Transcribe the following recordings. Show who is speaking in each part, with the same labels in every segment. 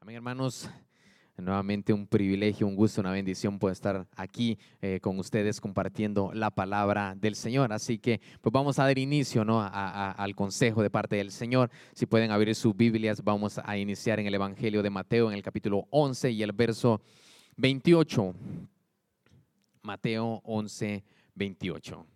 Speaker 1: Amén, hermanos. Nuevamente un privilegio, un gusto, una bendición poder estar aquí eh, con ustedes compartiendo la palabra del Señor. Así que pues vamos a dar inicio ¿no? al consejo de parte del Señor. Si pueden abrir sus Biblias, vamos a iniciar en el Evangelio de Mateo en el capítulo 11 y el verso 28. Mateo 11, 28.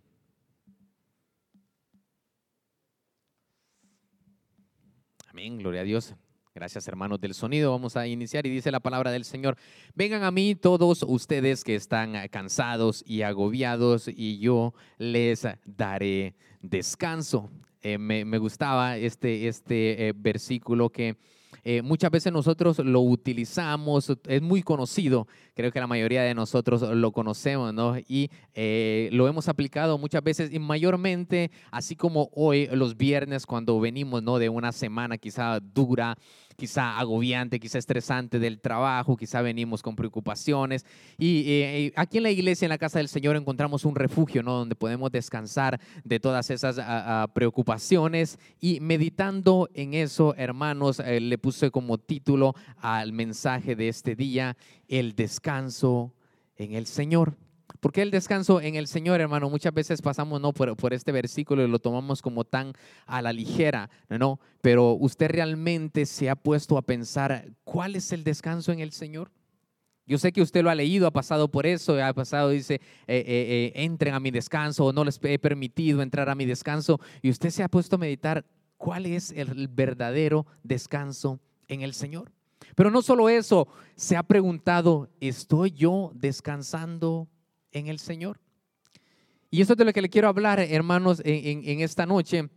Speaker 1: Amén, gloria a Dios. Gracias hermanos del sonido. Vamos a iniciar y dice la palabra del Señor. Vengan a mí todos ustedes que están cansados y agobiados y yo les daré descanso. Eh, me, gustaba este, este eh, versículo que eh, muchas veces nosotros lo utilizamos, es muy conocido, creo que la mayoría de nosotros lo conocemos, ¿no? Y eh, lo hemos aplicado muchas veces y mayormente, así como hoy, los viernes, cuando venimos, ¿no? De una semana quizá dura, quizá agobiante, quizá estresante del trabajo, quizá venimos con preocupaciones. Y eh, aquí en la iglesia, en la casa del Señor, encontramos un refugio, ¿no? Donde podemos descansar de todas esas ah, ah, preocupaciones. Y meditando en eso, hermanos, eh, le puse como título al mensaje de este día, el descanso en el Señor. ¿Por qué el descanso en el Señor, hermano? Muchas veces pasamos ¿no? por, este versículo y lo tomamos como tan a la ligera, ¿no? Pero usted realmente se ha puesto a pensar, ¿cuál es el descanso en el Señor? Yo sé que usted lo ha leído, ha pasado por eso, ha pasado, dice, eh, eh, eh, entren a mi descanso o no les he permitido entrar a mi descanso. Y usted se ha puesto a meditar, ¿cuál es el verdadero descanso en el Señor? Pero no solo eso, se ha preguntado, ¿estoy yo descansando en el Señor. Y eso es de lo que le quiero hablar, hermanos, en, esta noche.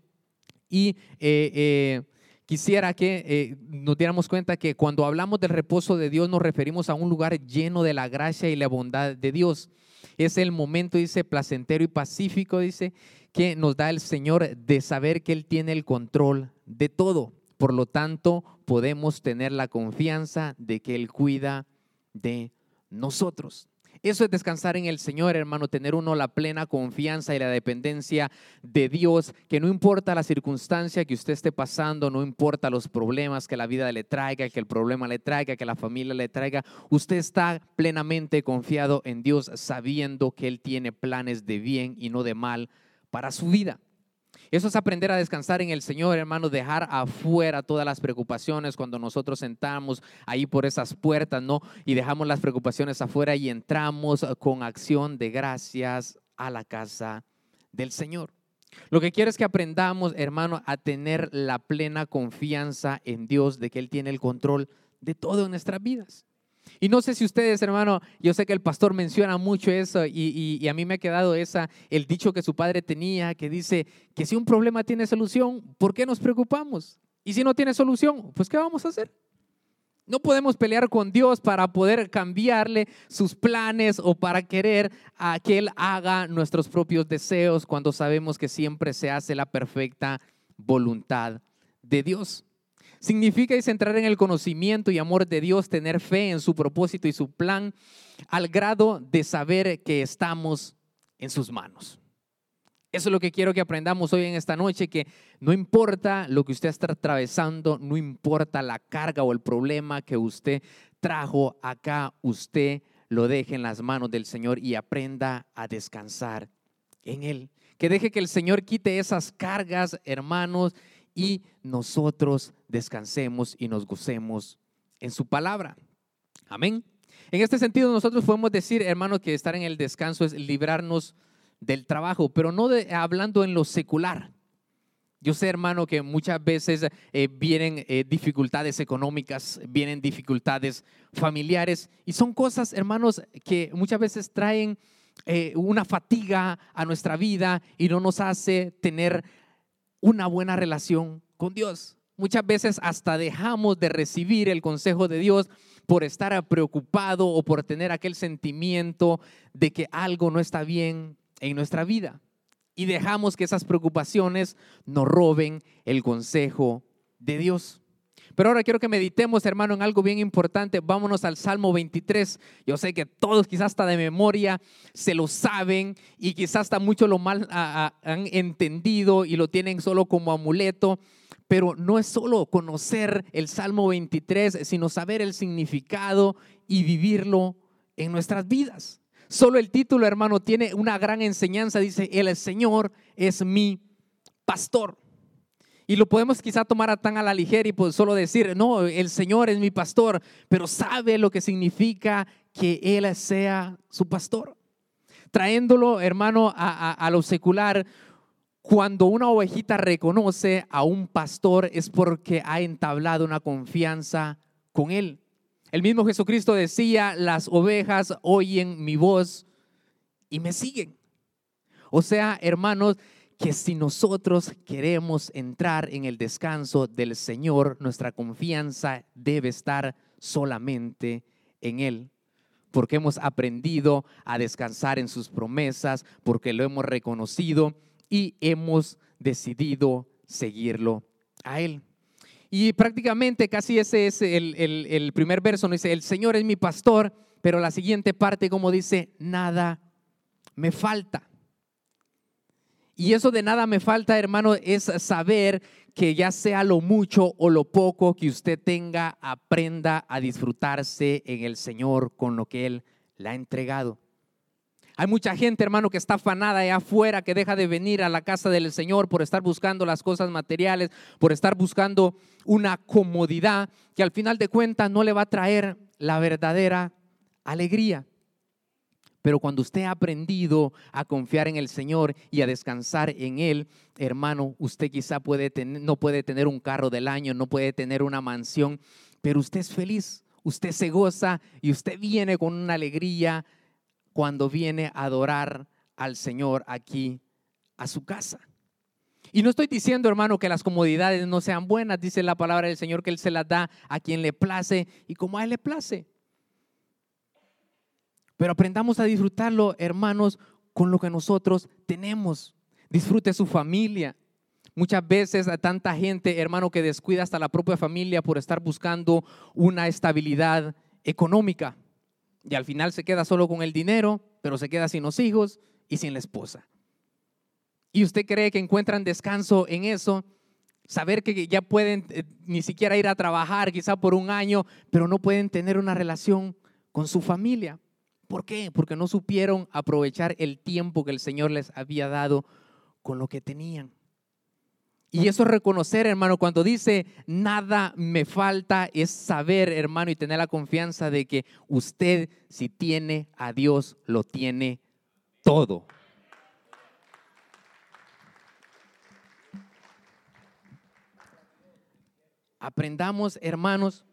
Speaker 1: Y eh, eh, quisiera que eh, nos diéramos cuenta que cuando hablamos del reposo de Dios nos referimos a un lugar lleno de la gracia y la bondad de Dios. Es el momento, dice, placentero y pacífico, dice, que nos da el Señor de saber que Él tiene el control de todo. Por lo tanto, podemos tener la confianza de que Él cuida de nosotros. Eso es descansar en el Señor, hermano, tener uno la plena confianza y la dependencia de Dios, que no importa la circunstancia que usted esté pasando, no importa los problemas que la vida le traiga, que el problema le traiga, que la familia le traiga, usted está plenamente confiado en Dios, sabiendo que Él tiene planes de bien y no de mal para su vida. Eso es aprender a descansar en el Señor, hermano, dejar afuera todas las preocupaciones cuando nosotros sentamos ahí por esas puertas, ¿no? Y dejamos las preocupaciones afuera y entramos con acción de gracias a la casa del Señor. Lo que quiero es que aprendamos, hermano, a tener la plena confianza en Dios de que Él tiene el control de todo en nuestras vidas. Y no sé si ustedes, hermano, yo sé que el pastor menciona mucho eso y, a mí me ha quedado esa, el dicho que su padre tenía, que dice que si un problema tiene solución, ¿por qué nos preocupamos? Y si no tiene solución, pues ¿qué vamos a hacer? No podemos pelear con Dios para poder cambiarle sus planes o para querer a que Él haga nuestros propios deseos cuando sabemos que siempre se hace la perfecta voluntad de Dios. Significa entrar en el conocimiento y amor de Dios, tener fe en su propósito y su plan, al grado de saber que estamos en sus manos. Eso es lo que quiero que aprendamos hoy en esta noche, que no importa lo que usted está atravesando, no importa la carga o el problema que usted trajo acá, usted lo deje en las manos del Señor y aprenda a descansar en Él. Que deje que el Señor quite esas cargas, hermanos, y nosotros descansemos y nos gocemos en su palabra. Amén. En este sentido, nosotros podemos decir, hermanos, que estar en el descanso es librarnos del trabajo, pero no hablando en lo secular. Yo sé, hermano, que muchas veces eh, vienen eh, dificultades económicas, vienen dificultades familiares y son cosas, hermanos, que muchas veces traen eh, una fatiga a nuestra vida y no nos hace tener una buena relación con Dios. Muchas veces hasta dejamos de recibir el consejo de Dios por estar preocupado o por tener aquel sentimiento de que algo no está bien en nuestra vida. Y dejamos que esas preocupaciones nos roben el consejo de Dios. Pero ahora quiero que meditemos, hermano, en algo bien importante. Vámonos al Salmo 23. Yo sé que todos quizás hasta de memoria se lo saben y quizás hasta mucho lo mal han entendido y lo tienen solo como amuleto. Pero no es solo conocer el Salmo 23, sino saber el significado y vivirlo en nuestras vidas. Solo el título, hermano, tiene una gran enseñanza. Dice, el Señor es mi pastor. Y lo podemos quizá tomar tan a la ligera y pues solo decir, no, el Señor es mi pastor, pero sabe lo que significa que Él sea su pastor. Trayéndolo, hermano, a, a lo secular, cuando una ovejita reconoce a un pastor es porque ha entablado una confianza con Él. El mismo Jesucristo decía, las ovejas oyen mi voz y me siguen. O sea, hermanos, que si nosotros queremos entrar en el descanso del Señor, nuestra confianza debe estar solamente en Él. Porque hemos aprendido a descansar en sus promesas, porque lo hemos reconocido y hemos decidido seguirlo a Él. Y prácticamente casi ese es el, el primer verso, no dice, el Señor es mi pastor, pero la siguiente parte como dice, nada me falta. Y eso de nada me falta, hermano, es saber que ya sea lo mucho o lo poco que usted tenga, aprenda a disfrutarse en el Señor con lo que Él le ha entregado. Hay mucha gente, hermano, que está afanada allá afuera, que deja de venir a la casa del Señor por estar buscando las cosas materiales, por estar buscando una comodidad que al final de cuentas no le va a traer la verdadera alegría. Pero cuando usted ha aprendido a confiar en el Señor y a descansar en Él, hermano, usted quizá puede no puede tener un carro del año, no puede tener una mansión, pero usted es feliz, usted se goza y usted viene con una alegría cuando viene a adorar al Señor aquí a su casa. Y no estoy diciendo, hermano, que las comodidades no sean buenas, dice la palabra del Señor, que Él se las da a quien le place y como a Él le place. Pero aprendamos a disfrutarlo, hermanos, con lo que nosotros tenemos. Disfrute su familia. Muchas veces a tanta gente, hermano, que descuida hasta la propia familia por estar buscando una estabilidad económica. Y al final se queda solo con el dinero, pero se queda sin los hijos y sin la esposa. Y usted cree que encuentran descanso en eso, saber que ya pueden eh, ni siquiera ir a trabajar quizá por un año, pero no pueden tener una relación con su familia. ¿Por qué? Porque no supieron aprovechar el tiempo que el Señor les había dado con lo que tenían. Y eso es reconocer, hermano, cuando dice nada me falta, es saber, hermano, y tener la confianza de que usted, si tiene a Dios, lo tiene todo. Aprendamos, hermanos,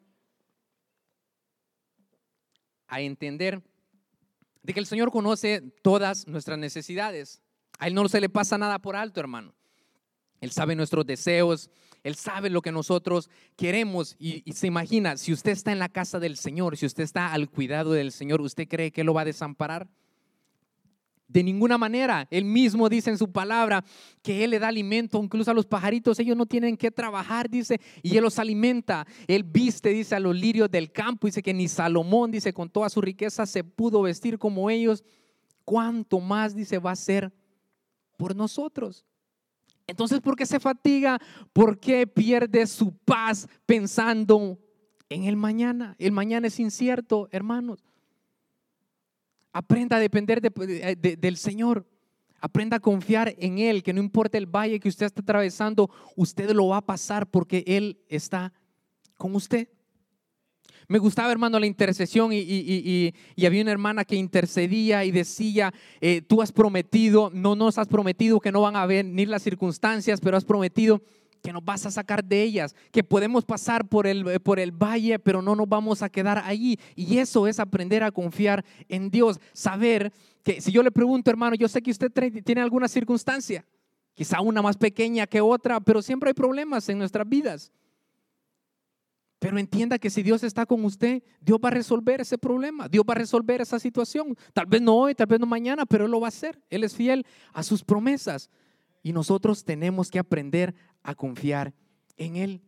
Speaker 1: a entender de que el Señor conoce todas nuestras necesidades. A Él no se le pasa nada por alto, hermano. Él sabe nuestros deseos, Él sabe lo que nosotros queremos. Y, se imagina, si usted está en la casa del Señor, si usted está al cuidado del Señor, ¿usted cree que lo va a desamparar? De ninguna manera. Él mismo dice en su palabra que Él le da alimento, incluso a los pajaritos, ellos no tienen que trabajar, dice, y Él los alimenta. Él viste, dice, a los lirios del campo, dice que ni Salomón, dice, con toda su riqueza se pudo vestir como ellos. ¿Cuánto más, dice, va a ser por nosotros? Entonces, ¿por qué se fatiga? ¿Por qué pierde su paz pensando en el mañana? El mañana es incierto, hermanos. Aprenda a depender del Señor. Aprenda a confiar en Él, que no importa el valle que usted está atravesando, usted lo va a pasar porque Él está con usted. Me gustaba, hermano, la intercesión y, había una hermana que intercedía y decía, eh, tú has prometido, no nos has prometido que no van a venir las circunstancias, pero has prometido que nos vas a sacar de ellas, que podemos pasar por el, eh, por el valle, pero no nos vamos a quedar allí. Y eso es aprender a confiar en Dios, saber que si yo le pregunto, hermano, yo sé que usted tiene alguna circunstancia, quizá una más pequeña que otra, pero siempre hay problemas en nuestras vidas. Pero entienda que si Dios está con usted, Dios va a resolver ese problema, Dios va a resolver esa situación. Tal vez no hoy, tal vez no mañana, pero Él lo va a hacer. Él es fiel a sus promesas. Y nosotros tenemos que aprender a confiar en Él.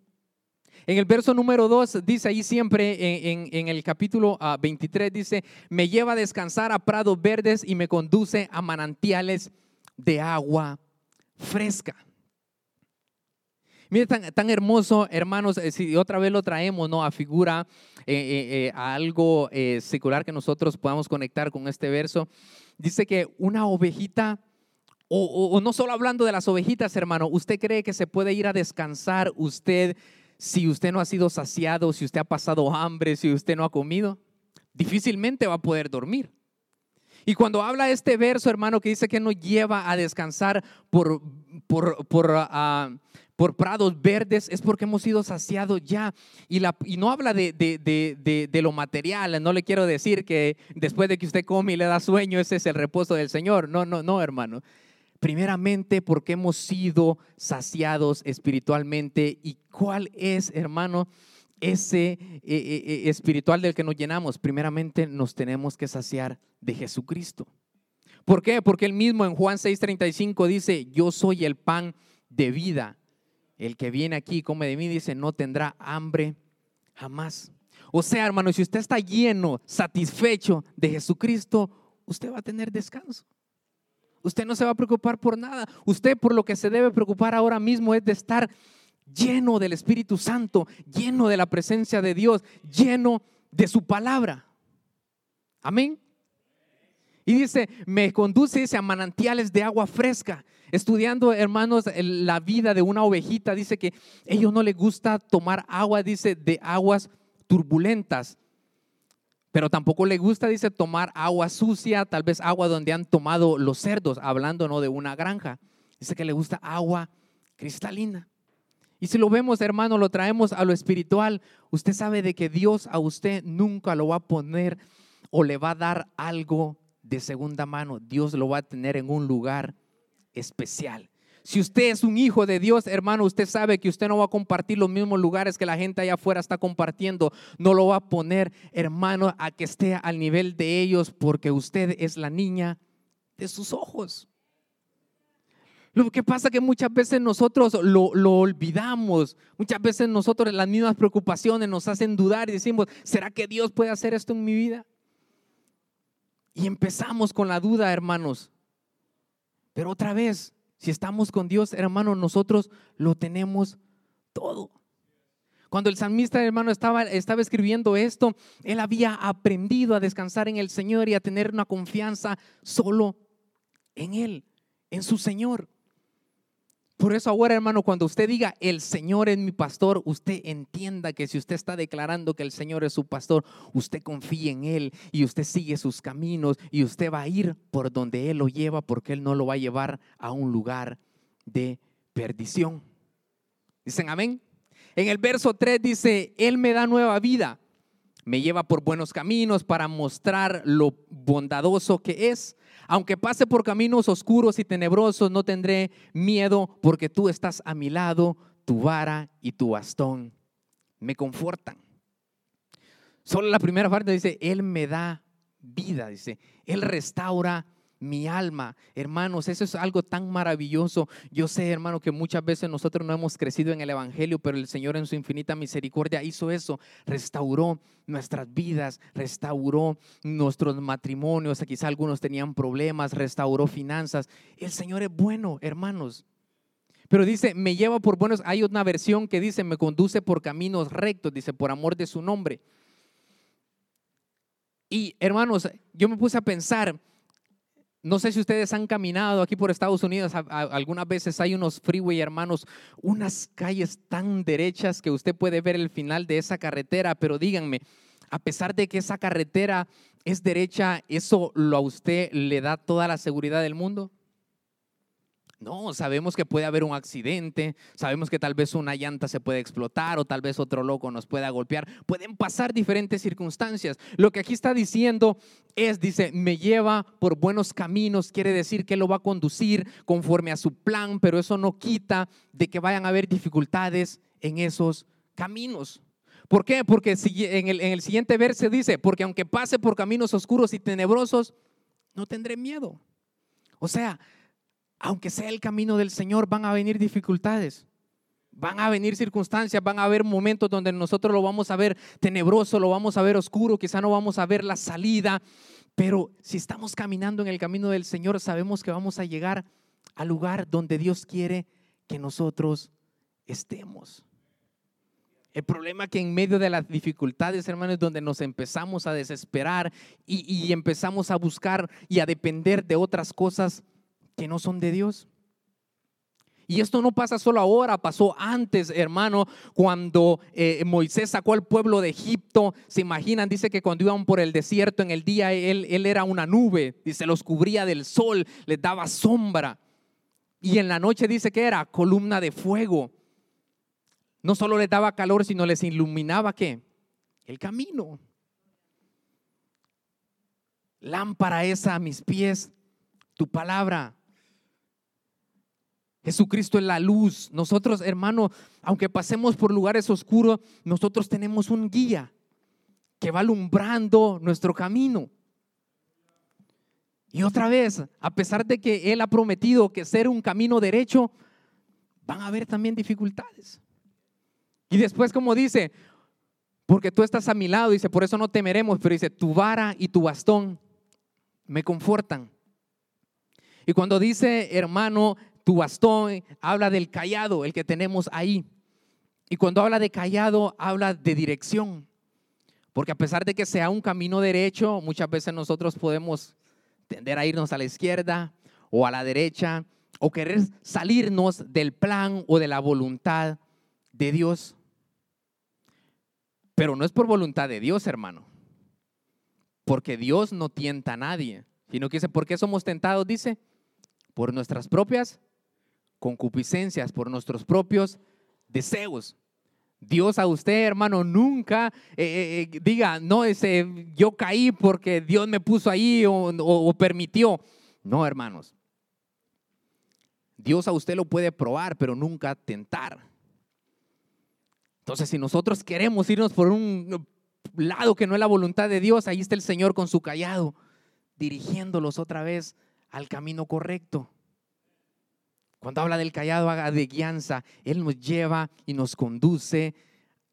Speaker 1: En el verso número 2 dice ahí siempre, en, el capítulo 23, ah, dice, me lleva a descansar a prados verdes y me conduce a manantiales de agua fresca. Mire, tan, hermoso, hermanos, eh, si otra vez lo traemos, ¿no? A figura, eh, a algo secular que nosotros podamos conectar con este verso. Dice que una ovejita, o, o no solo hablando de las ovejitas, hermano, ¿usted cree que se puede ir a descansar usted si usted no ha sido saciado, si usted ha pasado hambre, si usted no ha comido? Difícilmente va a poder dormir. Y cuando habla este verso, hermano, que dice que nos lleva a descansar por, por, por, ah, por prados verdes, es porque hemos sido saciados ya. Y, no habla de, lo material, no le quiero decir que después de que usted come y le da sueño, ese es el reposo del Señor. No, no, no, hermano. Primeramente porque hemos sido saciados espiritualmente. ¿Y cuál es, hermano? ese eh, eh, eh, espiritual del que nos llenamos, primeramente nos tenemos que saciar de Jesucristo. ¿Por qué? Porque él mismo en Juan 6:35 dice, yo soy el pan de vida. El que viene aquí y come de mí dice, no tendrá hambre jamás. O sea, hermano, si usted está lleno, satisfecho de Jesucristo, usted va a tener descanso. Usted no se va a preocupar por nada. Usted por lo que se debe preocupar ahora mismo es de estar lleno del Espíritu Santo, lleno de la presencia de Dios, lleno de su palabra. Amén. Y dice, me conduce a manantiales de agua fresca. Estudiando, hermanos, la vida de una ovejita, dice que ellos no les gusta tomar agua, dice, de aguas turbulentas. Pero tampoco le gusta, dice, tomar agua sucia, tal vez agua donde han tomado los cerdos, hablando no de una granja. Dice que le gusta agua cristalina. Y si lo vemos, hermano, lo traemos a lo espiritual, usted sabe de que Dios a usted nunca lo va a poner o le va a dar algo de segunda mano. Dios lo va a tener en un lugar especial. Si usted es un hijo de Dios, hermano, usted sabe que usted no va a compartir los mismos lugares que la gente allá afuera está compartiendo. No lo va a poner, hermano, a que esté al nivel de ellos porque usted es la niña de sus ojos. Lo que pasa es que muchas veces nosotros lo, olvidamos, muchas veces nosotros las mismas preocupaciones nos hacen dudar y decimos, ¿será que Dios puede hacer esto en mi vida? Y empezamos con la duda, hermanos. Pero otra vez, si estamos con Dios, hermanos, nosotros lo tenemos todo. Cuando el salmista, hermano, estaba, estaba escribiendo esto, él había aprendido a descansar en el Señor y a tener una confianza solo en Él, en su Señor. Por eso ahora, hermano, cuando usted diga, el Señor es mi pastor, usted entienda que si usted está declarando que el Señor es su pastor, usted confía en Él y usted sigue sus caminos y usted va a ir por donde Él lo lleva porque Él no lo va a llevar a un lugar de perdición. Dicen amén. En el verso 3 dice, Él me da nueva vida, me lleva por buenos caminos para mostrar lo bondadoso que es aunque pase por caminos oscuros y tenebrosos, no tendré miedo porque tú estás a mi lado, tu vara y tu bastón me confortan. Solo la primera parte dice, Él me da vida, dice, Él restaura mi alma. Hermanos, eso es algo tan maravilloso. Yo sé, hermano, que muchas veces nosotros no hemos crecido en el Evangelio, pero el Señor en su infinita misericordia hizo eso, restauró nuestras vidas, restauró nuestros matrimonios, quizá algunos tenían problemas, restauró finanzas. El Señor es bueno, hermanos. Pero dice, me lleva por buenos. Hay una versión que dice, me conduce por caminos rectos, dice, por amor de su nombre. Y hermanos, yo me puse a pensar, no sé si ustedes han caminado aquí por Estados Unidos, algunas veces hay unos freeway, hermanos, unas calles tan derechas que usted puede ver el final de esa carretera, pero díganme, a pesar de que esa carretera es derecha, ¿eso lo a usted le da toda la seguridad del mundo? No, sabemos que puede haber un accidente, sabemos que tal vez una llanta se puede explotar o tal vez otro loco nos pueda golpear. Pueden pasar diferentes circunstancias. Lo que aquí está diciendo es, dice, me lleva por buenos caminos, quiere decir que lo va a conducir conforme a su plan, pero eso no quita de que vayan a haber dificultades en esos caminos. ¿Por qué? Porque en el, en el siguiente verso dice, porque aunque pase por caminos oscuros y tenebrosos, no tendré miedo. O sea, aunque sea el camino del Señor, van a venir dificultades. Van a venir circunstancias, van a haber momentos donde nosotros lo vamos a ver tenebroso, lo vamos a ver oscuro, quizá no vamos a ver la salida, pero si estamos caminando en el camino del Señor, sabemos que vamos a llegar al lugar donde Dios quiere que nosotros estemos. El problema que en medio de las dificultades, hermanos, donde nos empezamos a desesperar y, y, empezamos a buscar y a depender de otras cosas que no son de Dios. Y esto no pasa solo ahora, pasó antes, hermano, cuando eh, Moisés sacó al pueblo de Egipto. Se imaginan, dice que cuando iban por el desierto en el día, él, él era una nube y se los cubría del sol, les daba sombra. Y en la noche dice que era columna de fuego. No solo les daba calor, sino les iluminaba qué? El camino. Lámpara esa a mis pies, tu palabra Jesucristo es la luz. Nosotros, hermano, aunque pasemos por lugares oscuros, nosotros tenemos un guía que va alumbrando nuestro camino. Y otra vez, a pesar de que Él ha prometido que ser un camino derecho, van a haber también dificultades. Y después, como dice, porque tú estás a mi lado, dice, por eso no temeremos, pero dice, tu vara y tu bastón me confortan. Y cuando dice, hermano, tu bastón, habla del callado, el que tenemos ahí. Y cuando habla de callado, habla de dirección. Porque a pesar de que sea un camino derecho, muchas veces nosotros podemos tender a irnos a la izquierda o a la derecha o querer salirnos del plan o de la voluntad de Dios. Pero no es por voluntad de Dios, hermano. Porque Dios no tienta a nadie, sino que dice, ¿por qué somos tentados? Dice, por nuestras propias concupiscencias, por nuestros propios deseos. Dios a usted, hermano, nunca eh, eh, eh, diga, no, ese, yo caí porque Dios me puso ahí o, permitió. No, hermanos. Dios a usted lo puede probar, pero nunca tentar. Entonces, si nosotros queremos irnos por un lado que no es la voluntad de Dios, ahí está el Señor con su callado, dirigiéndolos otra vez al camino correcto. Cuando habla del callado, haga de guianza. Él nos lleva y nos conduce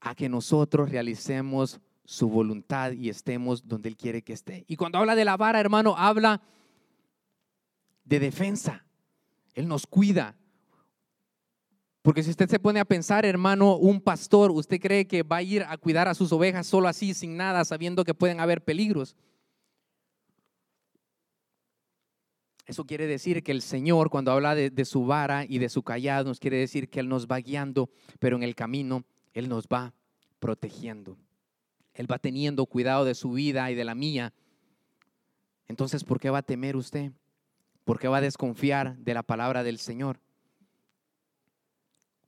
Speaker 1: a que nosotros realicemos su voluntad y estemos donde Él quiere que esté. Y cuando habla de la vara, hermano, habla de defensa. Él nos cuida. Porque si usted se pone a pensar, hermano, un pastor, ¿usted cree que va a ir a cuidar a sus ovejas solo así, sin nada, sabiendo que pueden haber peligros? Eso quiere decir que el Señor, cuando habla de, su vara y de su callado, nos quiere decir que Él nos va guiando, pero en el camino Él nos va protegiendo. Él va teniendo cuidado de su vida y de la mía. Entonces, ¿por qué va a temer usted? ¿Por qué va a desconfiar de la palabra del Señor?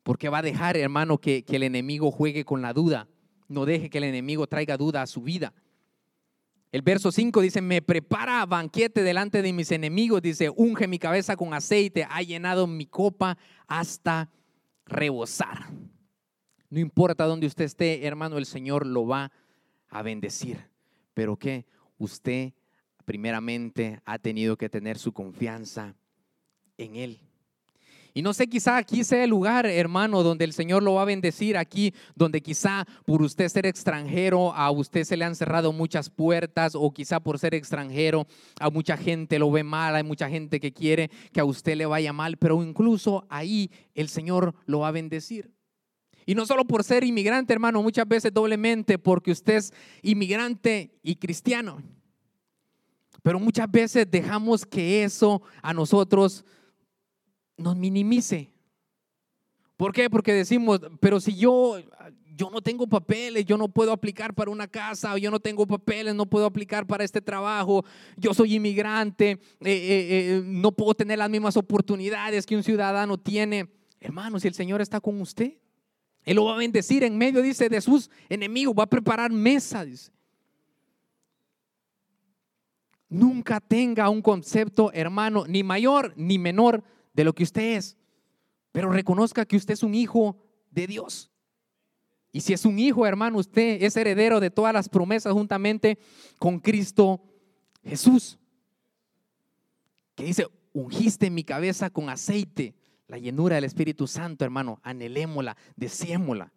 Speaker 1: ¿Por qué va a dejar, hermano, que, el enemigo juegue con la duda? No deje que el enemigo traiga duda a su vida. El verso 5 dice, me prepara banquete delante de mis enemigos, dice, unge mi cabeza con aceite, ha llenado mi copa hasta rebosar. No importa dónde usted esté, hermano, el Señor lo va a bendecir. Pero que usted primeramente ha tenido que tener su confianza en Él. Y no sé, quizá aquí sea el lugar, hermano, donde el Señor lo va a bendecir, aquí donde quizá por usted ser extranjero, a usted se le han cerrado muchas puertas, o quizá por ser extranjero, a mucha gente lo ve mal, hay mucha gente que quiere que a usted le vaya mal, pero incluso ahí el Señor lo va a bendecir. Y no solo por ser inmigrante, hermano, muchas veces doblemente porque usted es inmigrante y cristiano. Pero muchas veces dejamos que eso a nosotros nos minimice. ¿Por qué? Porque decimos, pero si yo, yo no tengo papeles, yo no puedo aplicar para una casa, yo no tengo papeles, no puedo aplicar para este trabajo, yo soy inmigrante, eh, eh, eh, no puedo tener las mismas oportunidades que un ciudadano tiene. Hermano, si el Señor está con usted, Él lo va a bendecir en medio, dice, de sus enemigos, va a preparar mesa, dice. Nunca tenga un concepto, hermano, ni mayor ni menor de lo que usted es, pero reconozca que usted es un hijo de Dios. Y si es un hijo, hermano, usted es heredero de todas las promesas juntamente con Cristo Jesús. Que dice, ungiste mi cabeza con aceite, la llenura del Espíritu Santo, hermano, anhelémosla, deseémosla.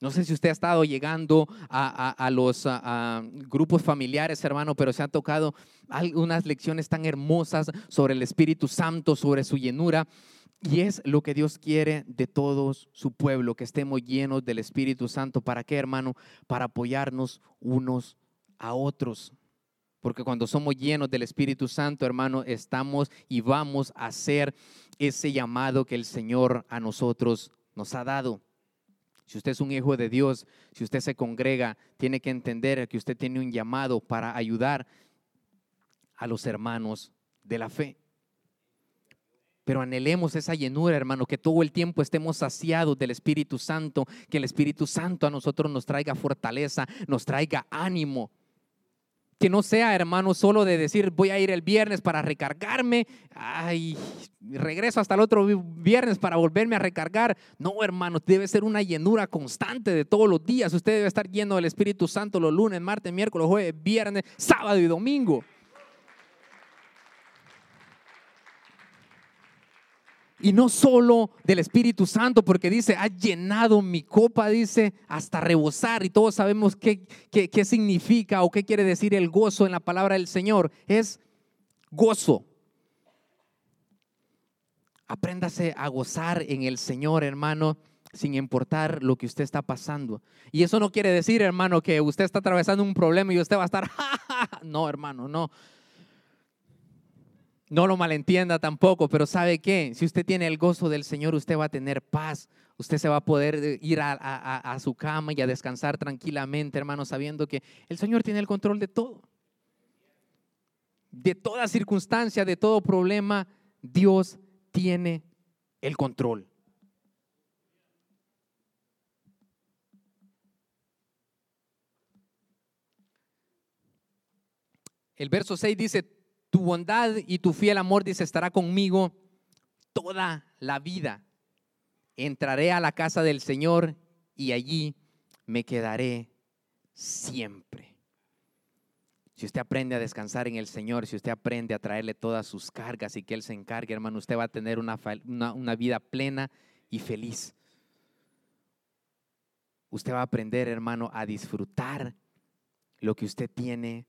Speaker 1: No sé si usted ha estado llegando a, los grupos familiares, hermano, pero se han tocado algunas lecciones tan hermosas sobre el Espíritu Santo, sobre su llenura. Y es lo que Dios quiere de todos su pueblo, que estemos llenos del Espíritu Santo. ¿Para qué, hermano? Para apoyarnos unos a otros. Porque cuando somos llenos del Espíritu Santo, hermano, estamos y vamos a hacer ese llamado que el Señor a nosotros nos ha dado. Si usted es un hijo de Dios, si usted se congrega, tiene que entender que usted tiene un llamado para ayudar a los hermanos de la fe. Pero anhelemos esa llenura, hermano, que todo el tiempo estemos saciados del Espíritu Santo, que el Espíritu Santo a nosotros nos traiga fortaleza, nos traiga ánimo. Que no sea, hermano, solo de decir voy a ir el viernes para recargarme, ay, regreso hasta el otro viernes para volverme a recargar. No, hermano, debe ser una llenura constante de todos los días. Usted debe estar lleno del Espíritu Santo los lunes, martes, miércoles, jueves, viernes, sábado y domingo. Y no solo del Espíritu Santo, porque dice, ha llenado mi copa, dice, hasta rebosar. Y todos sabemos qué, qué, significa o qué quiere decir el gozo en la palabra del Señor. Es gozo. Apréndase a gozar en el Señor, hermano, sin importar lo que usted está pasando. Y eso no quiere decir, hermano, que usted está atravesando un problema y usted va a estar, no, hermano, no. No lo malentienda tampoco, pero ¿sabe qué? Si usted tiene el gozo del Señor, usted va a tener paz. Usted se va a poder eh, ir a, su cama y a descansar tranquilamente, hermano, sabiendo que el Señor tiene el control de todo. De toda circunstancia, de todo problema, Dios tiene el control. El verso 6 dice, tu bondad y tu fiel amor, dice, estará conmigo toda la vida. Entraré a la casa del Señor y allí me quedaré siempre. Si usted aprende a descansar en el Señor, si usted aprende a traerle todas sus cargas y que Él se encargue, hermano, usted va a tener una, una, vida plena y feliz. Usted va a aprender, hermano, a disfrutar lo que usted tiene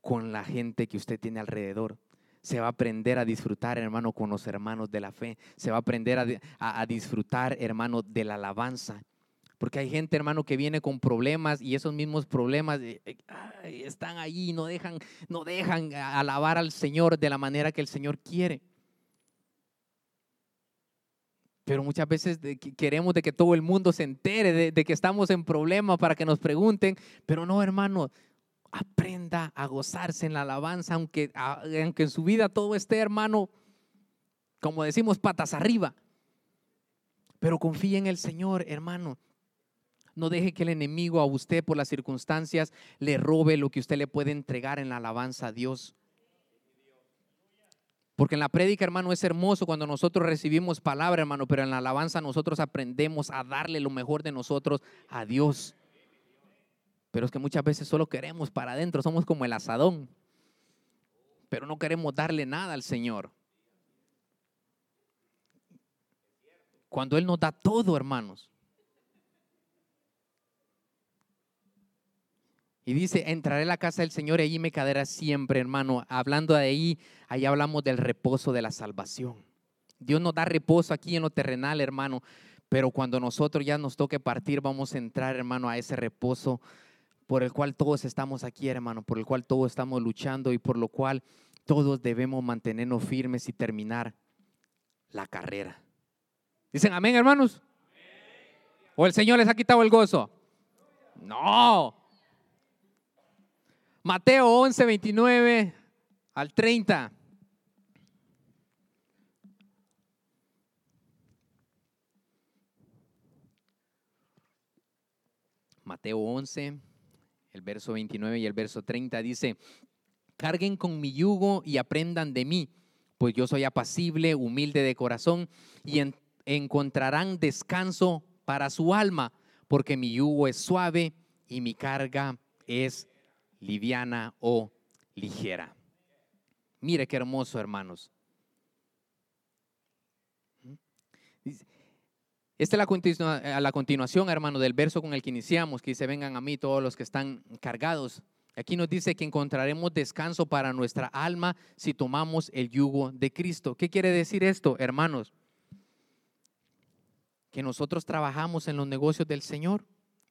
Speaker 1: con la gente que usted tiene alrededor. Se va a aprender a disfrutar, hermano, con los hermanos de la fe. Se va a aprender a, disfrutar, hermano, de la alabanza. Porque hay gente, hermano, que viene con problemas y esos mismos problemas eh, eh, están ahí, no dejan, no dejan alabar al Señor de la manera que el Señor quiere. Pero muchas veces queremos de que todo el mundo se entere de que estamos en problemas para que nos pregunten. Pero no, hermano, aprenda a gozarse en la alabanza, aunque, aunque en su vida todo esté, hermano, como decimos, patas arriba. Pero confíe en el Señor, hermano. No deje que el enemigo a usted por las circunstancias le robe lo que usted le puede entregar en la alabanza a Dios. Porque en la prédica, hermano, es hermoso cuando nosotros recibimos palabra, hermano, pero en la alabanza nosotros aprendemos a darle lo mejor de nosotros a Dios. Pero es que muchas veces solo queremos para adentro, somos como el asadón, pero no queremos darle nada al Señor. Cuando Él nos da todo, hermanos. Y dice, entraré a la casa del Señor y allí me quedaré siempre, hermano. Hablando de ahí, ahí hablamos del reposo de la salvación. Dios nos da reposo aquí en lo terrenal, hermano. Pero cuando nosotros ya nos toque partir, vamos a entrar, hermano, a ese reposo por el cual todos estamos aquí, hermano, por el cual todos estamos luchando y por lo cual todos debemos mantenernos firmes y terminar la carrera. Dicen amén, hermanos. ¿O el Señor les ha quitado el gozo? No. Mateo 11, 29 al 30. Mateo 11, el verso 29 y el verso 30 dice, carguen con mi yugo y aprendan de mí, pues yo soy apacible, humilde de corazón, y encontrarán descanso para su alma, porque mi yugo es suave y mi carga es liviana o ligera. Mire qué hermoso, hermanos. Esta es la, la continuación, hermano, del verso con el que iniciamos, que dice, vengan a mí todos los que están cargados. Aquí nos dice que encontraremos descanso para nuestra alma si tomamos el yugo de Cristo. ¿Qué quiere decir esto, hermanos? Que nosotros trabajamos en los negocios del Señor,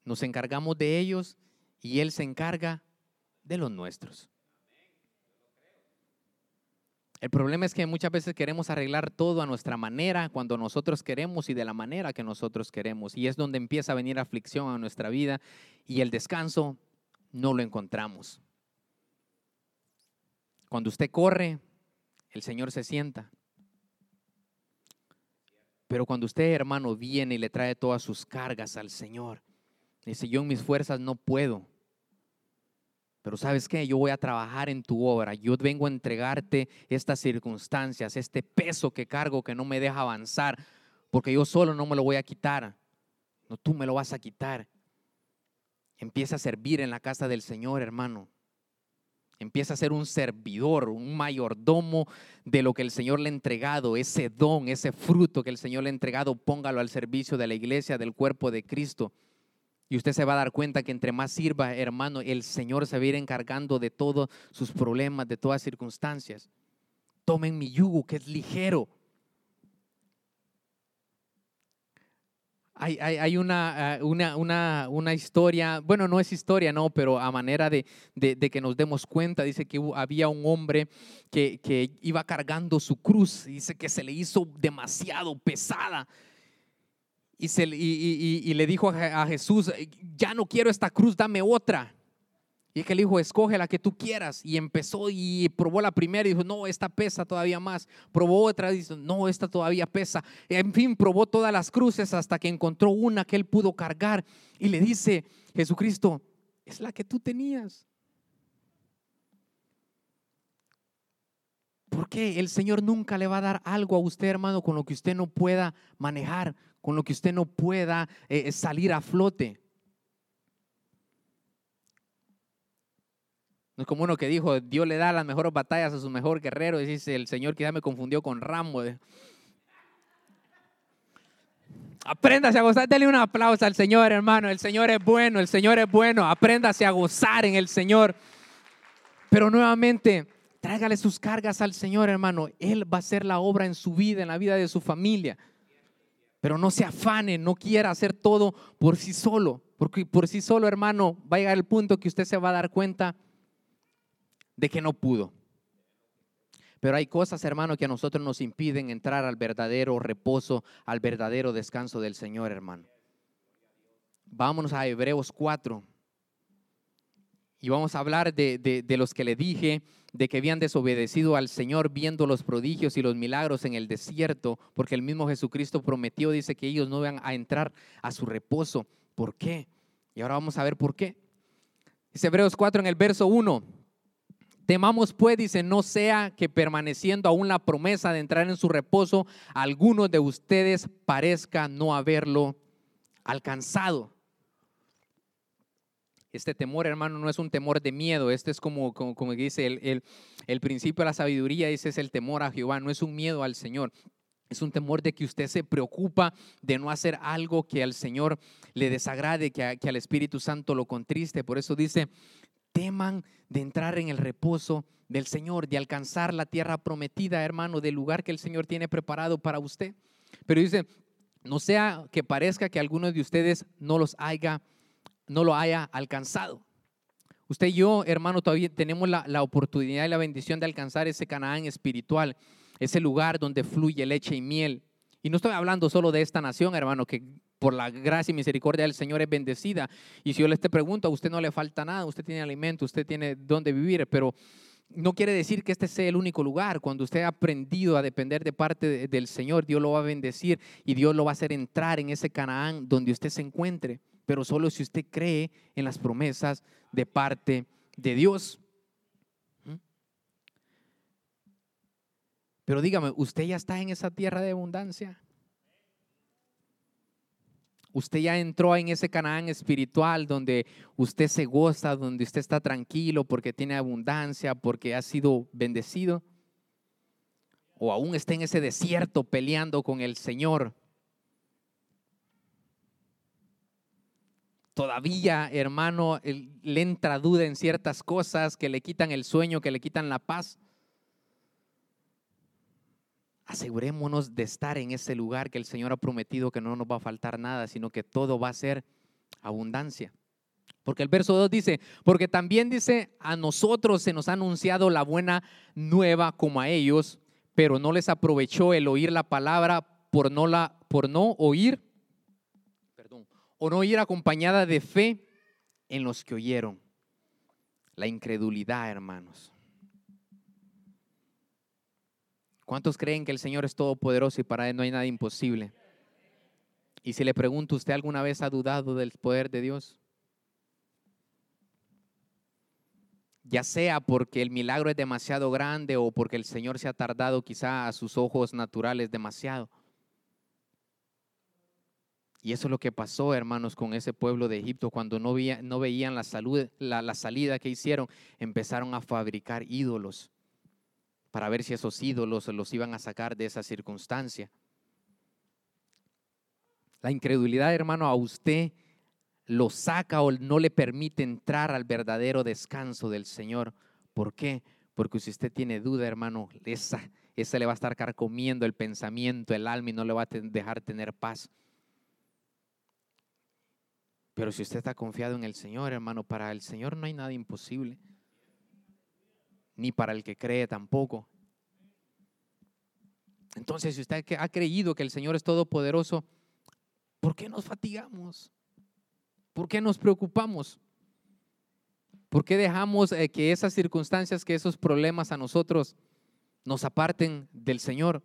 Speaker 1: nos encargamos de ellos y Él se encarga de los nuestros. El problema es que muchas veces queremos arreglar todo a nuestra manera, cuando nosotros queremos y de la manera que nosotros queremos. Y es donde empieza a venir aflicción a nuestra vida y el descanso no lo encontramos. Cuando usted corre, el Señor se sienta. Pero cuando usted, hermano, viene y le trae todas sus cargas al Señor, dice, yo en mis fuerzas no puedo. Pero sabes qué, yo voy a trabajar en tu obra. Yo vengo a entregarte estas circunstancias, este peso que cargo que no me deja avanzar, porque yo solo no me lo voy a quitar. No, tú me lo vas a quitar. Empieza a servir en la casa del Señor, hermano. Empieza a ser un servidor, un mayordomo de lo que el Señor le ha entregado, ese don, ese fruto que el Señor le ha entregado, póngalo al servicio de la iglesia, del cuerpo de Cristo. Y usted se va a dar cuenta que entre más sirva, hermano, el Señor se va a ir encargando de todos sus problemas, de todas circunstancias. Tomen mi yugo, que es ligero. Hay, ah, una, historia, bueno, no es historia, no, pero a manera de, de, que nos demos cuenta, dice que había un hombre que, que iba cargando su cruz, dice que se le hizo demasiado pesada y, se, y, le dijo a, Jesús, ya no quiero esta cruz, dame otra. Y que le dijo, escoge la que tú quieras. Y empezó y probó la primera y dijo, no, esta pesa todavía más. Probó otra y dijo, no, esta todavía pesa. En fin, probó todas las cruces hasta que encontró una que él pudo cargar. Y le dice, Jesucristo, es la que tú tenías. Porque el Señor nunca le va a dar algo a usted, hermano, con lo que usted no pueda manejar, con lo que usted no pueda eh, salir a flote. No es como uno que dijo, Dios le da las mejores batallas a su mejor guerrero. Y dice, el Señor quizá me confundió con Rambo. Apréndase a gozar. Dele un aplauso al Señor, hermano. El Señor es bueno, el Señor es bueno. Apréndase a gozar en el Señor. Pero nuevamente, tráigale sus cargas al Señor, hermano. Él va a hacer la obra en su vida, en la vida de su familia. Pero no se afane, no quiera hacer todo por sí solo, porque por sí solo, hermano, va a llegar el punto que usted se va a dar cuenta de que no pudo. Pero hay cosas, hermano, que a nosotros nos impiden entrar al verdadero reposo, al verdadero descanso del Señor, hermano. Vámonos a Hebreos 4. Y vamos a hablar de, de, los que le dije, de que habían desobedecido al Señor viendo los prodigios y los milagros en el desierto, porque el mismo Jesucristo prometió, dice que ellos no iban a entrar a su reposo. ¿Por qué? Y ahora vamos a ver por qué. Dice Hebreos 4 en el verso 1. Temamos pues, dice, no sea que permaneciendo aún la promesa de entrar en su reposo, alguno de ustedes parezca no haberlo alcanzado. Este temor, hermano, no es un temor de miedo. Este es como, como, dice el, el, principio de la sabiduría, ese es el temor a Jehová. No es un miedo al Señor. Es un temor de que usted se preocupa de no hacer algo que al Señor le desagrade, que, que al Espíritu Santo lo contriste. Por eso dice, teman de entrar en el reposo del Señor, de alcanzar la tierra prometida, hermano, del lugar que el Señor tiene preparado para usted. Pero dice, no sea que parezca que alguno de ustedes no los haya no lo haya alcanzado. Usted y yo, hermano, todavía tenemos la, oportunidad y la bendición de alcanzar ese Canaán espiritual, ese lugar donde fluye leche y miel. Y no estoy hablando solo de esta nación, hermano, que por la gracia y misericordia del Señor es bendecida. Y si yo le te pregunto, a usted no le falta nada, usted tiene alimento, usted tiene dónde vivir, pero no quiere decir que este sea el único lugar. Cuando usted ha aprendido a depender de parte del Señor, Dios lo va a bendecir y Dios lo va a hacer entrar en ese Canaán donde usted se encuentre pero solo si usted cree en las promesas de parte de Dios. ¿Mm? Pero dígame, ¿usted ya está en esa tierra de abundancia? Usted ya entró en ese Canaán espiritual donde usted se goza, donde usted está tranquilo porque tiene abundancia, porque ha sido bendecido. O aún está en ese desierto peleando con el Señor todavía, hermano, le entra duda en ciertas cosas que le quitan el sueño, que le quitan la paz. Asegurémonos de estar en ese lugar que el Señor ha prometido que no nos va a faltar nada, sino que todo va a ser abundancia. Porque el verso 2 dice, porque también dice, a nosotros se nos ha anunciado la buena nueva como a ellos, pero no les aprovechó el oír la palabra por no, la, por no oír o no ir acompañada de fe en los que oyeron. La incredulidad, hermanos. ¿Cuántos creen que el Señor es todopoderoso y para Él no hay nada imposible? Y si le pregunto, ¿usted alguna vez ha dudado del poder de Dios? Ya sea porque el milagro es demasiado grande o porque el Señor se ha tardado quizá a sus ojos naturales demasiado. Y eso es lo que pasó, hermanos, con ese pueblo de Egipto. Cuando no, veían la, salida que hicieron, empezaron a fabricar ídolos para ver si esos ídolos los iban a sacar de esa circunstancia. La incredulidad, hermano, a usted lo saca o no le permite entrar al verdadero descanso del Señor. ¿Por qué? Porque si usted tiene duda, hermano, esa, esa le va a estar carcomiendo el pensamiento, el alma y no le va a dejar tener paz. Pero si usted está confiado en el Señor, hermano, para el Señor no hay nada imposible. Ni para el que cree tampoco. Entonces, si usted ha creído que el Señor es todopoderoso, ¿por qué nos fatigamos? ¿Por qué nos preocupamos? ¿Por qué dejamos eh, que esas circunstancias, que esos problemas a nosotros nos aparten del Señor?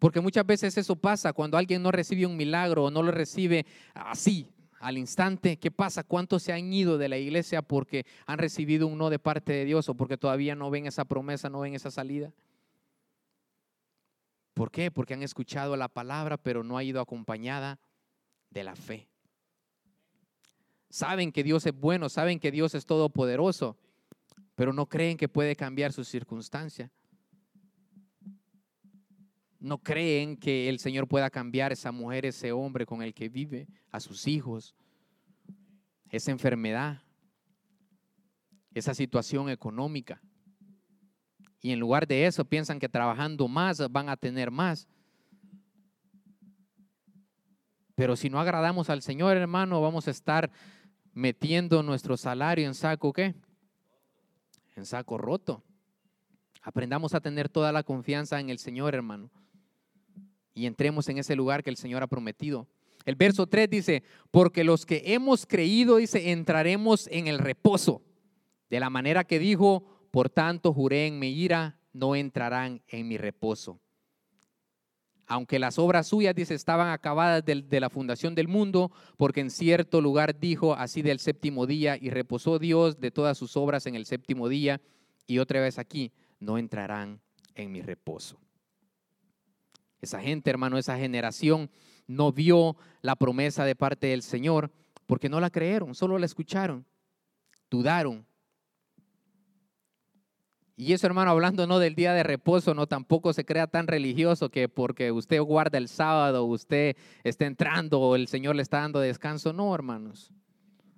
Speaker 1: Porque muchas veces eso pasa cuando alguien no recibe un milagro o no lo recibe así, al instante. ¿Qué pasa? ¿Cuántos se han ido de la iglesia porque han recibido un no de parte de Dios o porque todavía no ven esa promesa, no ven esa salida? ¿Por qué? Porque han escuchado la palabra, pero no ha ido acompañada de la fe. Saben que Dios es bueno, saben que Dios es todopoderoso, pero no creen que puede cambiar su circunstancia no creen que el Señor pueda cambiar esa mujer, ese hombre con el que vive, a sus hijos, esa enfermedad, esa situación económica. Y en lugar de eso piensan que trabajando más van a tener más. Pero si no agradamos al Señor, hermano, vamos a estar metiendo nuestro salario en saco, ¿qué? En saco roto. Aprendamos a tener toda la confianza en el Señor, hermano y entremos en ese lugar que el Señor ha prometido. El verso 3 dice, porque los que hemos creído, dice, entraremos en el reposo. De la manera que dijo, por tanto juré en mi ira, no entrarán en mi reposo. Aunque las obras suyas, dice, estaban acabadas de, de la fundación del mundo, porque en cierto lugar dijo así del séptimo día, y reposó Dios de todas sus obras en el séptimo día, y otra vez aquí, no entrarán en mi reposo. Esa gente, hermano, esa generación no vio la promesa de parte del Señor porque no la creyeron, solo la escucharon, dudaron. Y eso, hermano, hablando no del día de reposo, no tampoco se crea tan religioso que porque usted guarda el sábado, usted está entrando o el Señor le está dando descanso. No, hermanos.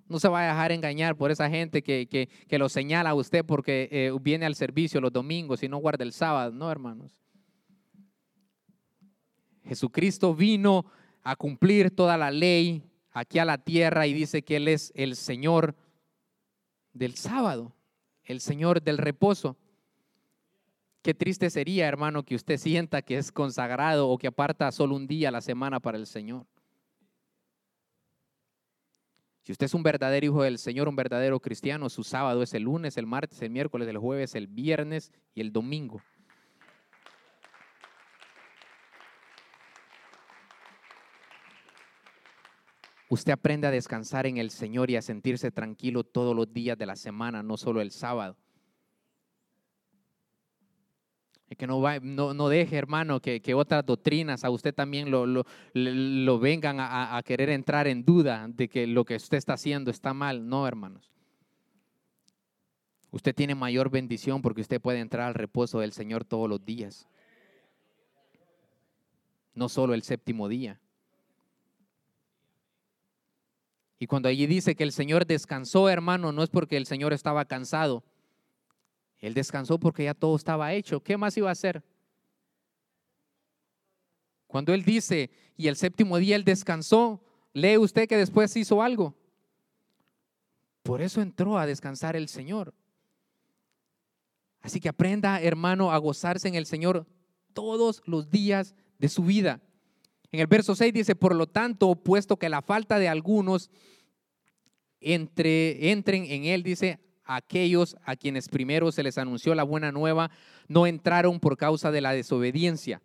Speaker 1: No se va a dejar engañar por esa gente que, que, lo señala a usted porque eh, viene al servicio los domingos y no guarda el sábado. No, hermanos. Jesucristo vino a cumplir toda la ley aquí a la tierra y dice que Él es el Señor del sábado, el Señor del reposo. Qué triste sería, hermano, que usted sienta que es consagrado o que aparta solo un día a la semana para el Señor. Si usted es un verdadero hijo del Señor, un verdadero cristiano, su sábado es el lunes, el martes, el miércoles, el jueves, el viernes y el domingo. Usted aprende a descansar en el Señor y a sentirse tranquilo todos los días de la semana, no solo el sábado. Que no, va, no, deje, hermano, que, otras doctrinas a usted también lo, lo, vengan a, a querer entrar en duda de que lo que usted está haciendo está mal. No, hermanos. Usted tiene mayor bendición porque usted puede entrar al reposo del Señor todos los días. No solo el séptimo día. Y cuando allí dice que el Señor descansó, hermano, no es porque el Señor estaba cansado. Él descansó porque ya todo estaba hecho. ¿Qué más iba a hacer? Cuando Él dice, y el séptimo día Él descansó, lee usted que después hizo algo. Por eso entró a descansar el Señor. Así que aprenda, hermano, a gozarse en el Señor todos los días de su vida. En el verso 6 dice, por lo tanto, puesto que la falta de algunos entre, entren en él, dice, aquellos a quienes primero se les anunció la buena nueva, no entraron por causa de la desobediencia.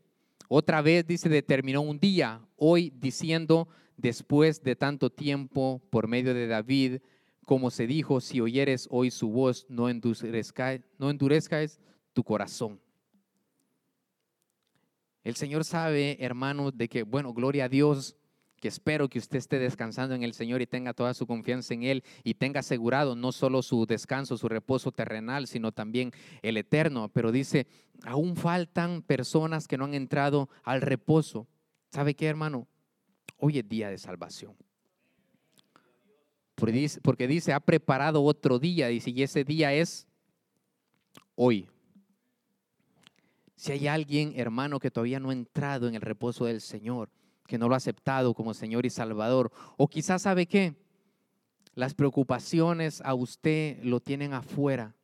Speaker 1: Otra vez, dice, determinó un día, hoy diciendo, después de tanto tiempo, por medio de David, como se dijo, si oyeres hoy su voz, no endurezcáis, no endurezcáis tu corazón. El Señor sabe, hermanos, de que, bueno, gloria a Dios, que espero que usted esté descansando en el Señor y tenga toda su confianza en Él y tenga asegurado no solo su descanso, su reposo terrenal, sino también el eterno. Pero dice, aún faltan personas que no han entrado al reposo. ¿Sabe qué, hermano? Hoy es día de salvación. Porque dice, ha preparado otro día, dice, y ese día es hoy. Si hay alguien, hermano, que todavía no ha entrado en el reposo del Señor, que no lo ha aceptado como Señor y Salvador, o quizás sabe qué, las preocupaciones a usted lo tienen afuera.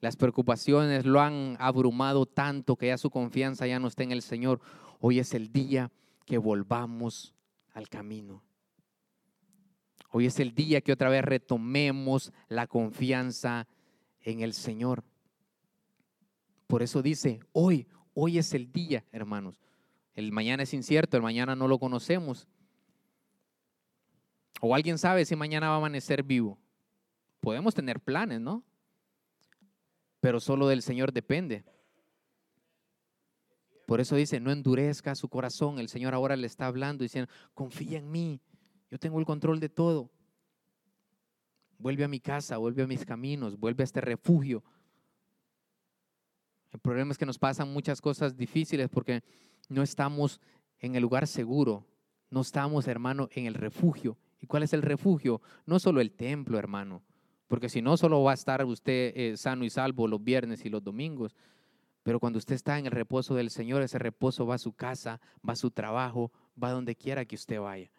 Speaker 1: Las preocupaciones lo han abrumado tanto que ya su confianza ya no está en el Señor. Hoy es el día que volvamos al camino. Hoy es el día que otra vez retomemos la confianza en el Señor. Por eso dice, hoy, hoy es el día, hermanos. El mañana es incierto, el mañana no lo conocemos. O alguien sabe si mañana va a amanecer vivo. Podemos tener planes, ¿no? Pero solo del Señor depende. Por eso dice, no endurezca su corazón. El Señor ahora le está hablando diciendo, confía en mí. Yo tengo el control de todo. Vuelve a mi casa, vuelve a mis caminos, vuelve a este refugio el problema es que nos pasan muchas cosas difíciles porque no estamos en el lugar seguro, no estamos, hermano, en el refugio. ¿Y cuál es el refugio? No solo el templo, hermano, porque si no, solo va a estar usted eh, sano y salvo los viernes y los domingos. Pero cuando usted está en el reposo del Señor, ese reposo va a su casa, va a su trabajo, va a donde quiera que usted vaya.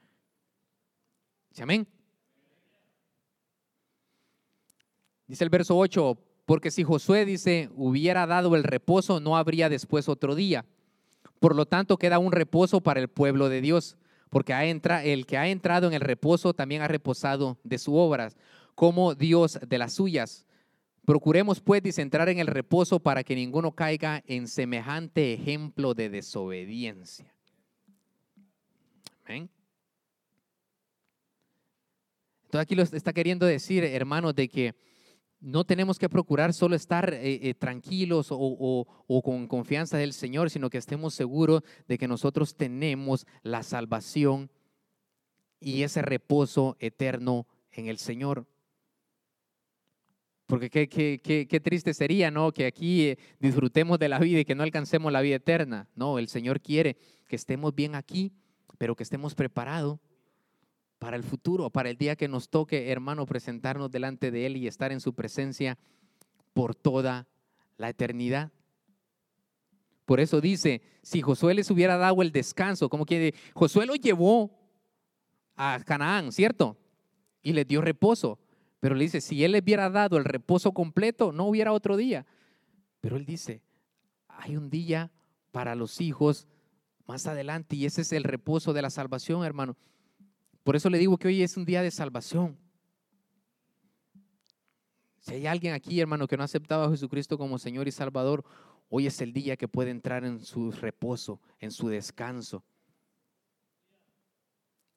Speaker 1: Amén. Dice el verso 8, porque si Josué dice, hubiera dado el reposo, no habría después otro día. Por lo tanto, queda un reposo para el pueblo de Dios, porque el que ha entrado en el reposo también ha reposado de sus obras, como Dios de las suyas. Procuremos pues entrar en el reposo para que ninguno caiga en semejante ejemplo de desobediencia. Amén. Entonces aquí lo está queriendo decir, hermanos, de que no tenemos que procurar solo estar eh, eh, tranquilos o, con confianza del Señor, sino que estemos seguros de que nosotros tenemos la salvación y ese reposo eterno en el Señor. Porque qué, qué, triste sería, ¿no? Que aquí eh, disfrutemos de la vida y que no alcancemos la vida eterna. No, el Señor quiere que estemos bien aquí, pero que estemos preparados para el futuro, para el día que nos toque, hermano, presentarnos delante de Él y estar en su presencia por toda la eternidad. Por eso dice, si Josué les hubiera dado el descanso, como que Josué lo llevó a Canaán, ¿cierto? Y le dio reposo. Pero le dice, si él le hubiera dado el reposo completo, no hubiera otro día. Pero él dice, hay un día para los hijos más adelante y ese es el reposo de la salvación, hermano. Por eso le digo que hoy es un día de salvación. Si hay alguien aquí, hermano, que no ha aceptado a Jesucristo como Señor y Salvador, hoy es el día que puede entrar en su reposo, en su descanso.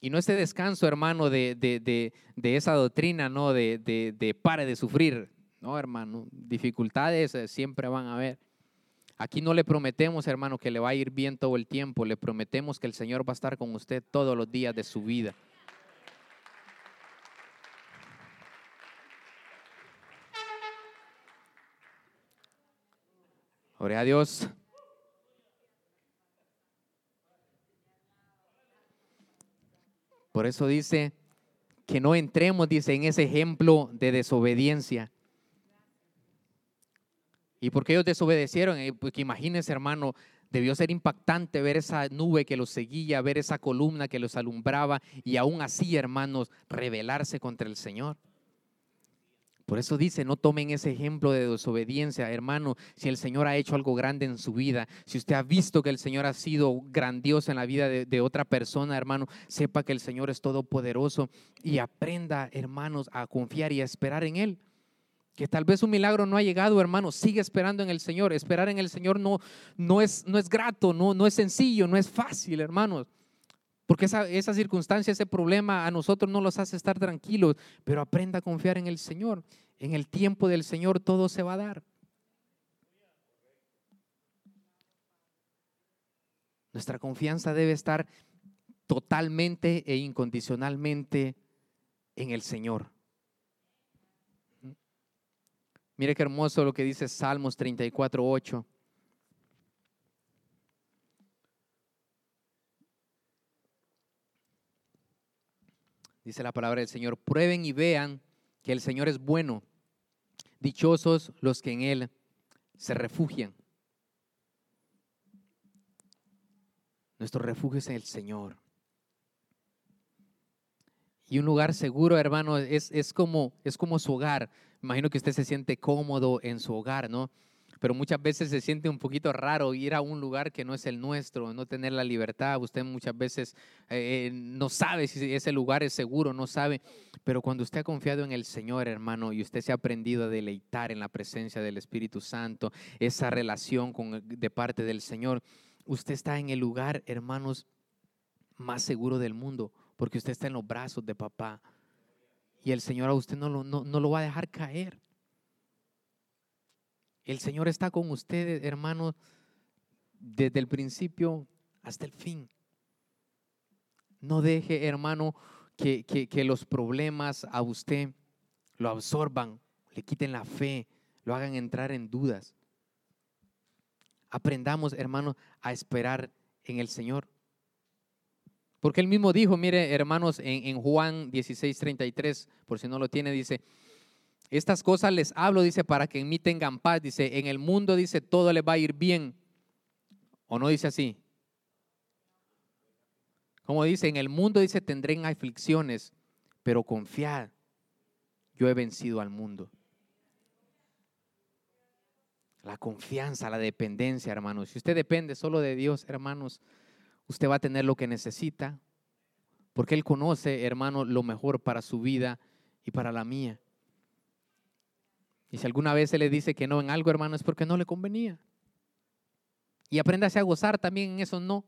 Speaker 1: Y no ese descanso, hermano, de, de, esa doctrina, ¿no? De, de, pare de sufrir. No, hermano, dificultades eh, siempre van a haber. Aquí no le prometemos, hermano, que le va a ir bien todo el tiempo. Le prometemos que el Señor va a estar con usted todos los días de su vida. Ore a Dios. Por eso dice que no entremos, dice, en ese ejemplo de desobediencia. ¿Y por qué ellos desobedecieron? Eh, Porque imagínense, hermano, debió ser impactante ver esa nube que los seguía, ver esa columna que los alumbraba y aún así, hermanos, rebelarse contra el Señor. Por eso dice, no tomen ese ejemplo de desobediencia, hermano. Si el Señor ha hecho algo grande en su vida, si usted ha visto que el Señor ha sido grandioso en la vida de, otra persona, hermano, sepa que el Señor es todopoderoso y aprenda, hermanos, a confiar y a esperar en Él. Que tal vez un milagro no ha llegado, hermano, sigue esperando en el Señor. Esperar en el Señor no, no, es, no es grato, no, no es sencillo, no es fácil, hermanos. Porque esa, esa circunstancia, ese problema a nosotros no los hace estar tranquilos, pero aprenda a confiar en el Señor. En el tiempo del Señor todo se va a dar. Nuestra confianza debe estar totalmente e incondicionalmente en el Señor. Mire qué hermoso lo que dice Salmos 34, 8. Dice la palabra del Señor, prueben y vean que el Señor es bueno. Dichosos los que en Él se refugian. Nuestro refugio es el Señor. Y un lugar seguro, hermano, es, es, como, es como su hogar. Imagino que usted se siente cómodo en su hogar, ¿no? Pero muchas veces se siente un poquito raro ir a un lugar que no es el nuestro, no tener la libertad. Usted muchas veces eh, eh, no sabe si ese lugar es seguro, no sabe. Pero cuando usted ha confiado en el Señor, hermano, y usted se ha aprendido a deleitar en la presencia del Espíritu Santo, esa relación de parte del Señor, usted está en el lugar, hermanos, más seguro del mundo, porque usted está en los brazos de papá. Y el Señor a usted no lo va a dejar caer. El Señor está con ustedes, hermanos, desde el principio hasta el fin. No deje, hermano, que, que, los problemas a usted lo absorban, le quiten la fe, lo hagan entrar en dudas. Aprendamos, hermanos, a esperar en el Señor. Porque él mismo dijo, mire, hermanos, en, en Juan 16, 33, por si no lo tiene, dice, estas cosas les hablo, dice, para que en mí tengan paz. Dice, en el mundo, dice, todo les va a ir bien. ¿O no dice así? Como dice, en el mundo, dice, tendrán aflicciones, pero confiad, yo he vencido al mundo. La confianza, la dependencia, hermanos. Si usted depende solo de Dios, hermanos, usted va a tener lo que necesita, porque Él conoce, hermano, lo mejor para su vida y para la mía. Y si alguna vez se le dice que no en algo, hermano, es porque no le convenía. Y apréndase a gozar también en eso no.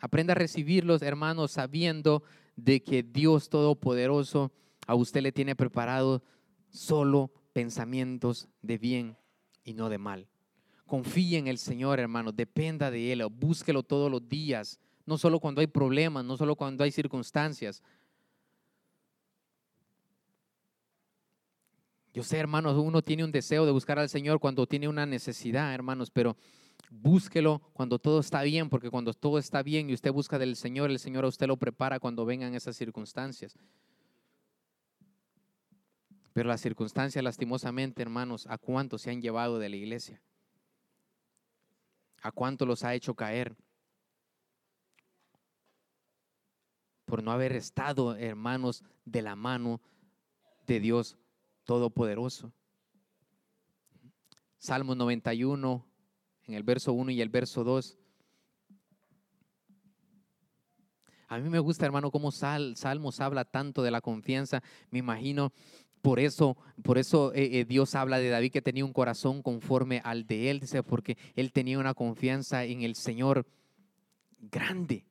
Speaker 1: Aprenda a recibirlos, hermanos, sabiendo de que Dios Todopoderoso a usted le tiene preparado solo pensamientos de bien y no de mal. Confíe en el Señor, hermano, dependa de Él, búsquelo todos los días, no solo cuando hay problemas, no solo cuando hay circunstancias, Yo sé, hermanos, uno tiene un deseo de buscar al Señor cuando tiene una necesidad, hermanos, pero búsquelo cuando todo está bien, porque cuando todo está bien y usted busca del Señor, el Señor a usted lo prepara cuando vengan esas circunstancias. Pero las circunstancias, lastimosamente, hermanos, ¿a cuántos se han llevado de la iglesia? ¿A cuántos los ha hecho caer? Por no haber estado, hermanos, de la mano de Dios Todopoderoso. Salmo 91, en el verso 1 y el verso 2. A mí me gusta, hermano, cómo Sal, Salmos habla tanto de la confianza. Me imagino, por eso, por eso eh, eh, Dios habla de David que tenía un corazón conforme al de él, dice, porque él tenía una confianza en el Señor grande.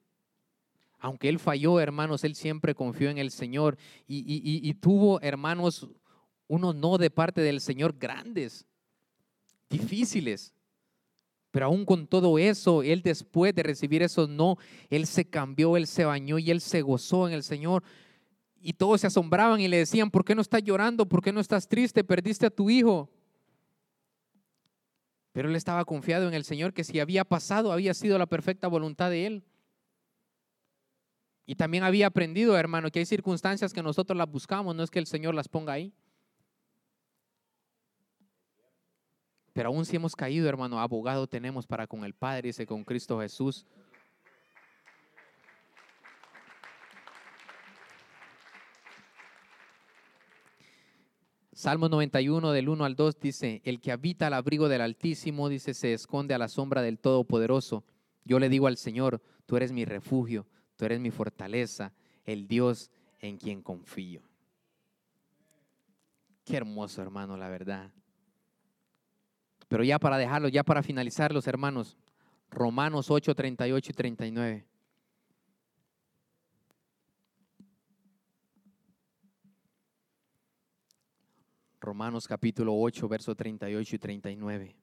Speaker 1: Aunque él falló, hermanos, él siempre confió en el Señor y tuvo, hermanos, unos no de parte del Señor grandes, difíciles. Pero aún con todo eso, Él después de recibir esos no, Él se cambió, Él se bañó y Él se gozó en el Señor. Y todos se asombraban y le decían, ¿por qué no estás llorando? ¿Por qué no estás triste? Perdiste a tu hijo. Pero él estaba confiado en el Señor que si había pasado había sido la perfecta voluntad de Él. Y también había aprendido, hermano, que hay circunstancias que nosotros las buscamos, no es que el Señor las ponga ahí. Pero aún si hemos caído, hermano, abogado tenemos para con el Padre, dice con Cristo Jesús. Salmo 91 del 1 al 2 dice, el que habita al abrigo del Altísimo, dice, se esconde a la sombra del Todopoderoso. Yo le digo al Señor, tú eres mi refugio, tú eres mi fortaleza, el Dios en quien confío. Qué hermoso, hermano, la verdad. Pero ya para dejarlo, ya para finalizar, los hermanos, Romanos 8, 38 y 39. Romanos capítulo 8, verso 38 y 39.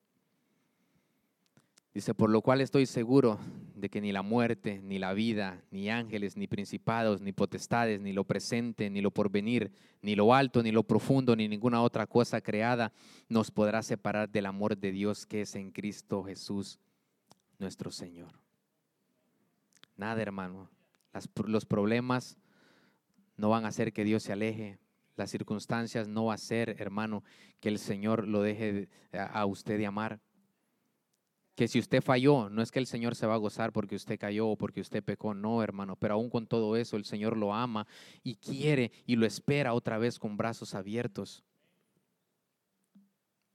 Speaker 1: Dice, por lo cual estoy seguro de que ni la muerte, ni la vida, ni ángeles, ni principados, ni potestades, ni lo presente, ni lo porvenir, ni lo alto, ni lo profundo, ni ninguna otra cosa creada nos podrá separar del amor de Dios que es en Cristo Jesús, nuestro Señor. Nada, hermano. los problemas no van a hacer que Dios se aleje. Las circunstancias no va a ser, hermano, que el Señor lo deje a usted de amar que si usted falló, no es que el Señor se va a gozar porque usted cayó o porque usted pecó, no, hermano, pero aún con todo eso el Señor lo ama y quiere y lo espera otra vez con brazos abiertos.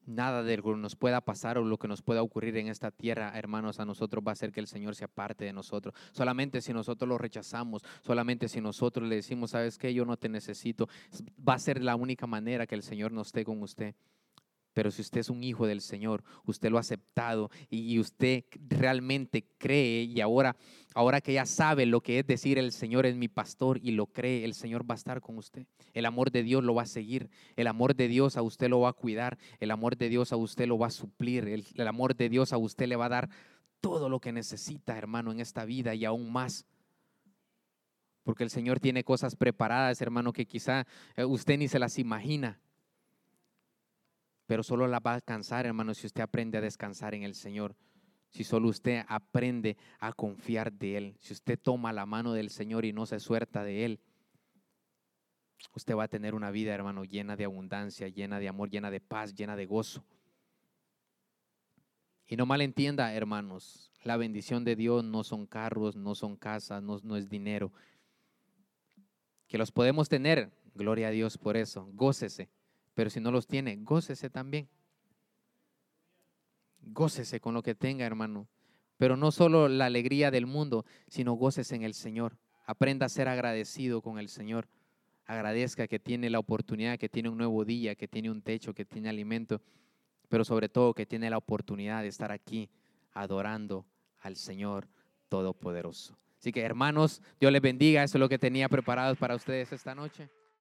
Speaker 1: Nada de lo que nos pueda pasar o lo que nos pueda ocurrir en esta tierra, hermanos, a nosotros va a hacer que el Señor se aparte de nosotros. Solamente si nosotros lo rechazamos, solamente si nosotros le decimos, sabes que yo no te necesito, va a ser la única manera que el Señor no esté con usted. Pero si usted es un hijo del Señor, usted lo ha aceptado y usted realmente cree y ahora, ahora que ya sabe lo que es decir el Señor es mi pastor y lo cree, el Señor va a estar con usted. El amor de Dios lo va a seguir. El amor de Dios a usted lo va a cuidar. El amor de Dios a usted lo va a suplir. El, el amor de Dios a usted le va a dar todo lo que necesita, hermano, en esta vida y aún más. Porque el Señor tiene cosas preparadas, hermano, que quizá eh, usted ni se las imagina pero solo la va a alcanzar, hermano, si usted aprende a descansar en el Señor. Si solo usted aprende a confiar de Él. Si usted toma la mano del Señor y no se suelta de Él. Usted va a tener una vida, hermano, llena de abundancia, llena de amor, llena de paz, llena de gozo. Y no malentienda, hermanos, la bendición de Dios no son carros, no son casas, no, no es dinero. Que los podemos tener, gloria a Dios por eso, gócese pero si no los tiene, gócese también. Gócese con lo que tenga, hermano. Pero no solo la alegría del mundo, sino gócese en el Señor. Aprenda a ser agradecido con el Señor. Agradezca que tiene la oportunidad, que tiene un nuevo día, que tiene un techo, que tiene alimento, pero sobre todo que tiene la oportunidad de estar aquí adorando al Señor Todopoderoso. Así que hermanos, Dios les bendiga. Eso es lo que tenía preparado para ustedes esta noche.